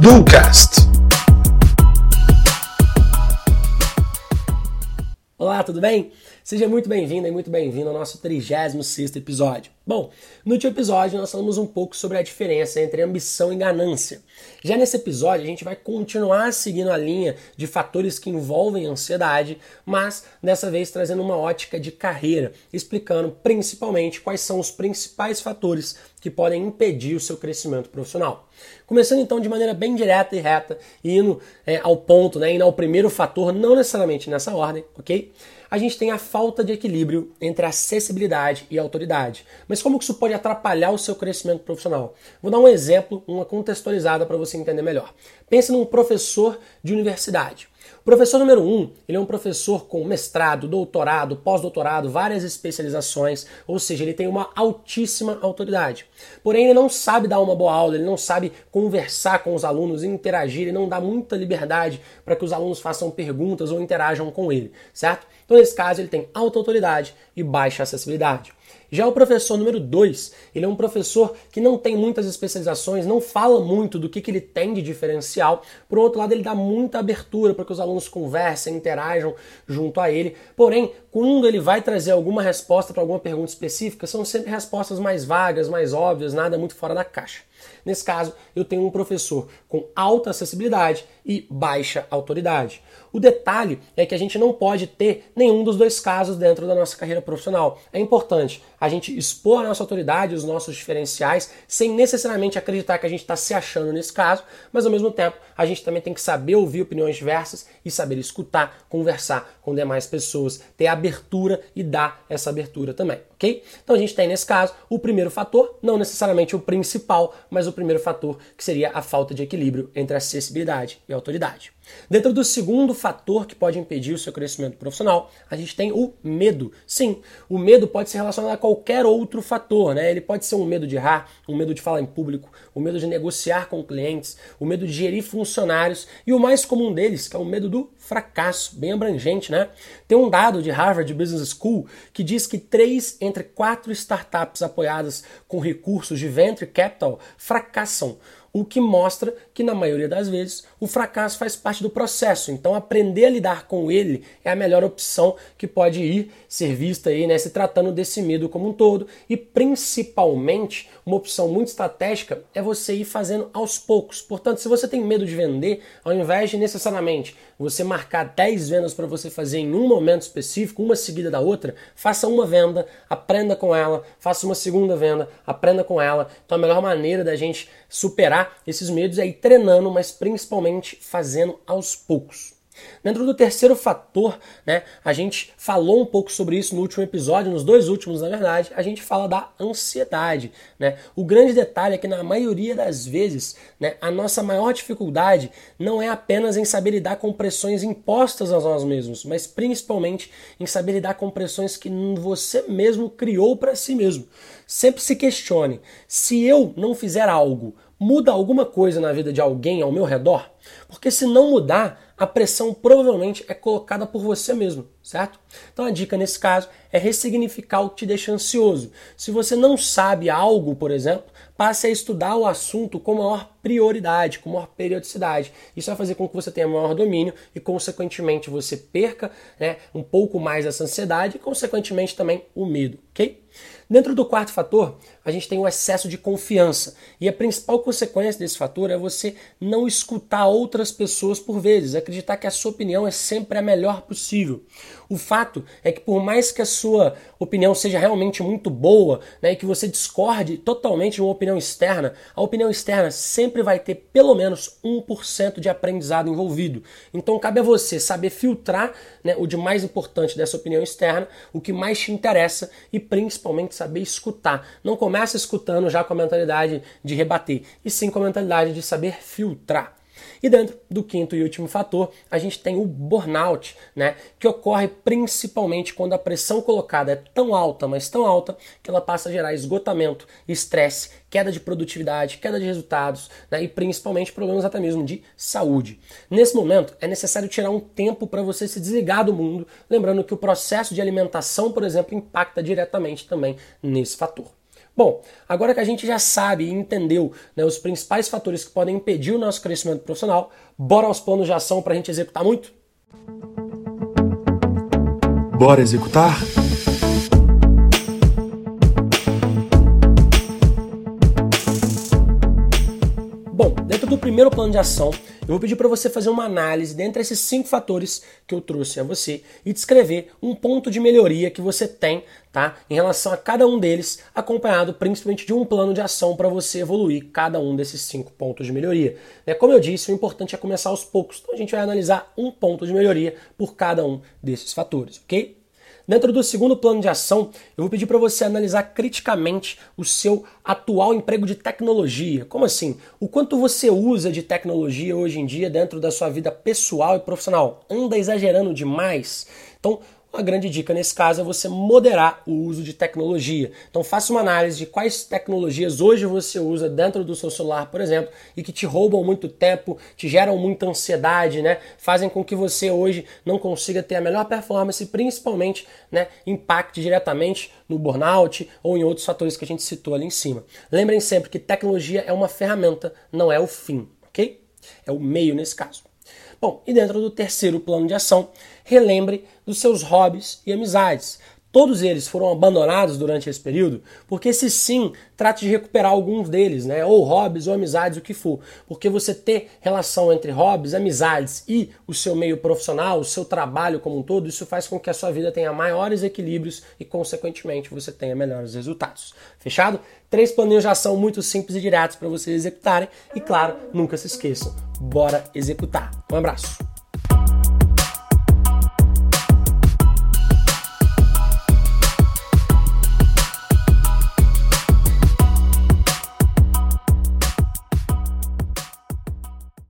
Ducast. Olá, tudo bem? Seja muito bem-vindo e muito bem-vindo ao nosso 36 episódio. Bom, no último episódio nós falamos um pouco sobre a diferença entre ambição e ganância. Já nesse episódio a gente vai continuar seguindo a linha de fatores que envolvem ansiedade, mas dessa vez trazendo uma ótica de carreira, explicando principalmente quais são os principais fatores que podem impedir o seu crescimento profissional. Começando então de maneira bem direta e reta, indo é, ao ponto, né, indo ao primeiro fator, não necessariamente nessa ordem, ok? a gente tem a falta de equilíbrio entre acessibilidade e autoridade. Mas como que isso pode atrapalhar o seu crescimento profissional? Vou dar um exemplo, uma contextualizada para você entender melhor. Pense num professor de universidade. O professor número um, ele é um professor com mestrado, doutorado, pós-doutorado, várias especializações, ou seja, ele tem uma altíssima autoridade. Porém, ele não sabe dar uma boa aula, ele não sabe conversar com os alunos, interagir, ele não dá muita liberdade para que os alunos façam perguntas ou interajam com ele, certo? Então, nesse caso, ele tem alta autoridade e baixa acessibilidade. Já o professor número 2, ele é um professor que não tem muitas especializações, não fala muito do que, que ele tem de diferencial. Por outro lado, ele dá muita abertura para que os alunos conversem, interajam junto a ele. Porém, quando ele vai trazer alguma resposta para alguma pergunta específica, são sempre respostas mais vagas, mais óbvias, nada muito fora da caixa. Nesse caso, eu tenho um professor com alta acessibilidade e baixa autoridade. O detalhe é que a gente não pode ter nenhum dos dois casos dentro da nossa carreira profissional. É importante a gente expor a nossa autoridade, os nossos diferenciais, sem necessariamente acreditar que a gente está se achando nesse caso, mas ao mesmo tempo a gente também tem que saber ouvir opiniões diversas e saber escutar, conversar com demais pessoas, ter abertura e dar essa abertura também, ok? Então a gente tem nesse caso o primeiro fator, não necessariamente o principal, mas o primeiro fator que seria a falta de equilíbrio entre acessibilidade e autoridade. Dentro do segundo fator que pode impedir o seu crescimento profissional, a gente tem o medo. Sim, o medo pode ser relacionado a qualquer outro fator, né? Ele pode ser um medo de errar, um medo de falar em público, o um medo de negociar com clientes, o um medo de gerir funcionários e o mais comum deles, que é o medo do fracasso, bem abrangente, né? Tem um dado de Harvard Business School que diz que três entre quatro startups apoiadas com recursos de venture capital fracassam o que mostra que na maioria das vezes o fracasso faz parte do processo. Então aprender a lidar com ele é a melhor opção que pode ir ser vista aí, né, se tratando desse medo como um todo e principalmente uma opção muito estratégica é você ir fazendo aos poucos. Portanto, se você tem medo de vender, ao invés de necessariamente você marcar 10 vendas para você fazer em um momento específico, uma seguida da outra, faça uma venda, aprenda com ela, faça uma segunda venda, aprenda com ela. Então a melhor maneira da gente superar esses medos é ir treinando, mas principalmente fazendo aos poucos. Dentro do terceiro fator, né, a gente falou um pouco sobre isso no último episódio, nos dois últimos, na verdade, a gente fala da ansiedade. Né? O grande detalhe é que, na maioria das vezes, né, a nossa maior dificuldade não é apenas em saber lidar com pressões impostas a nós mesmos, mas principalmente em saber lidar com pressões que você mesmo criou para si mesmo. Sempre se questione: se eu não fizer algo, muda alguma coisa na vida de alguém ao meu redor? Porque se não mudar, a pressão provavelmente é colocada por você mesmo, certo? Então a dica nesse caso é ressignificar o que te deixa ansioso. Se você não sabe algo, por exemplo, passe a estudar o assunto com maior prioridade, com maior periodicidade. Isso vai fazer com que você tenha maior domínio e, consequentemente, você perca né, um pouco mais essa ansiedade e, consequentemente, também o medo, ok? Dentro do quarto fator, a gente tem o excesso de confiança. E a principal consequência desse fator é você não escutar outras pessoas por vezes, acreditar que a sua opinião é sempre a melhor possível. O fato é que por mais que a sua opinião seja realmente muito boa, né, e que você discorde totalmente de uma opinião externa, a opinião externa sempre vai ter pelo menos 1% de aprendizado envolvido. Então cabe a você saber filtrar né, o de mais importante dessa opinião externa, o que mais te interessa e principalmente saber escutar. Não comece escutando já com a mentalidade de rebater, e sim com a mentalidade de saber filtrar. E dentro do quinto e último fator, a gente tem o burnout, né, que ocorre principalmente quando a pressão colocada é tão alta, mas tão alta, que ela passa a gerar esgotamento, estresse, queda de produtividade, queda de resultados né, e principalmente problemas até mesmo de saúde. Nesse momento, é necessário tirar um tempo para você se desligar do mundo, lembrando que o processo de alimentação, por exemplo, impacta diretamente também nesse fator. Bom, agora que a gente já sabe e entendeu né, os principais fatores que podem impedir o nosso crescimento profissional, bora aos planos de ação para a gente executar muito? Bora executar? Bom, dentro do primeiro plano de ação, eu vou pedir para você fazer uma análise dentre esses cinco fatores que eu trouxe a você e descrever um ponto de melhoria que você tem, tá? Em relação a cada um deles, acompanhado principalmente de um plano de ação para você evoluir cada um desses cinco pontos de melhoria. Né? Como eu disse, o importante é começar aos poucos. Então a gente vai analisar um ponto de melhoria por cada um desses fatores, ok? Dentro do segundo plano de ação, eu vou pedir para você analisar criticamente o seu atual emprego de tecnologia. Como assim? O quanto você usa de tecnologia hoje em dia dentro da sua vida pessoal e profissional? Anda exagerando demais? Então, uma grande dica nesse caso é você moderar o uso de tecnologia. Então faça uma análise de quais tecnologias hoje você usa dentro do seu celular, por exemplo, e que te roubam muito tempo, te geram muita ansiedade, né? Fazem com que você hoje não consiga ter a melhor performance e principalmente, né, impacte diretamente no burnout ou em outros fatores que a gente citou ali em cima. Lembrem sempre que tecnologia é uma ferramenta, não é o fim, ok? É o meio nesse caso. Bom, e dentro do terceiro plano de ação, relembre dos seus hobbies e amizades. Todos eles foram abandonados durante esse período, porque se sim, trate de recuperar alguns deles, né? Ou hobbies ou amizades, o que for. Porque você ter relação entre hobbies, amizades e o seu meio profissional, o seu trabalho como um todo, isso faz com que a sua vida tenha maiores equilíbrios e, consequentemente, você tenha melhores resultados. Fechado? Três planinhos de ação muito simples e diretos para vocês executarem. E claro, nunca se esqueçam, bora executar. Um abraço.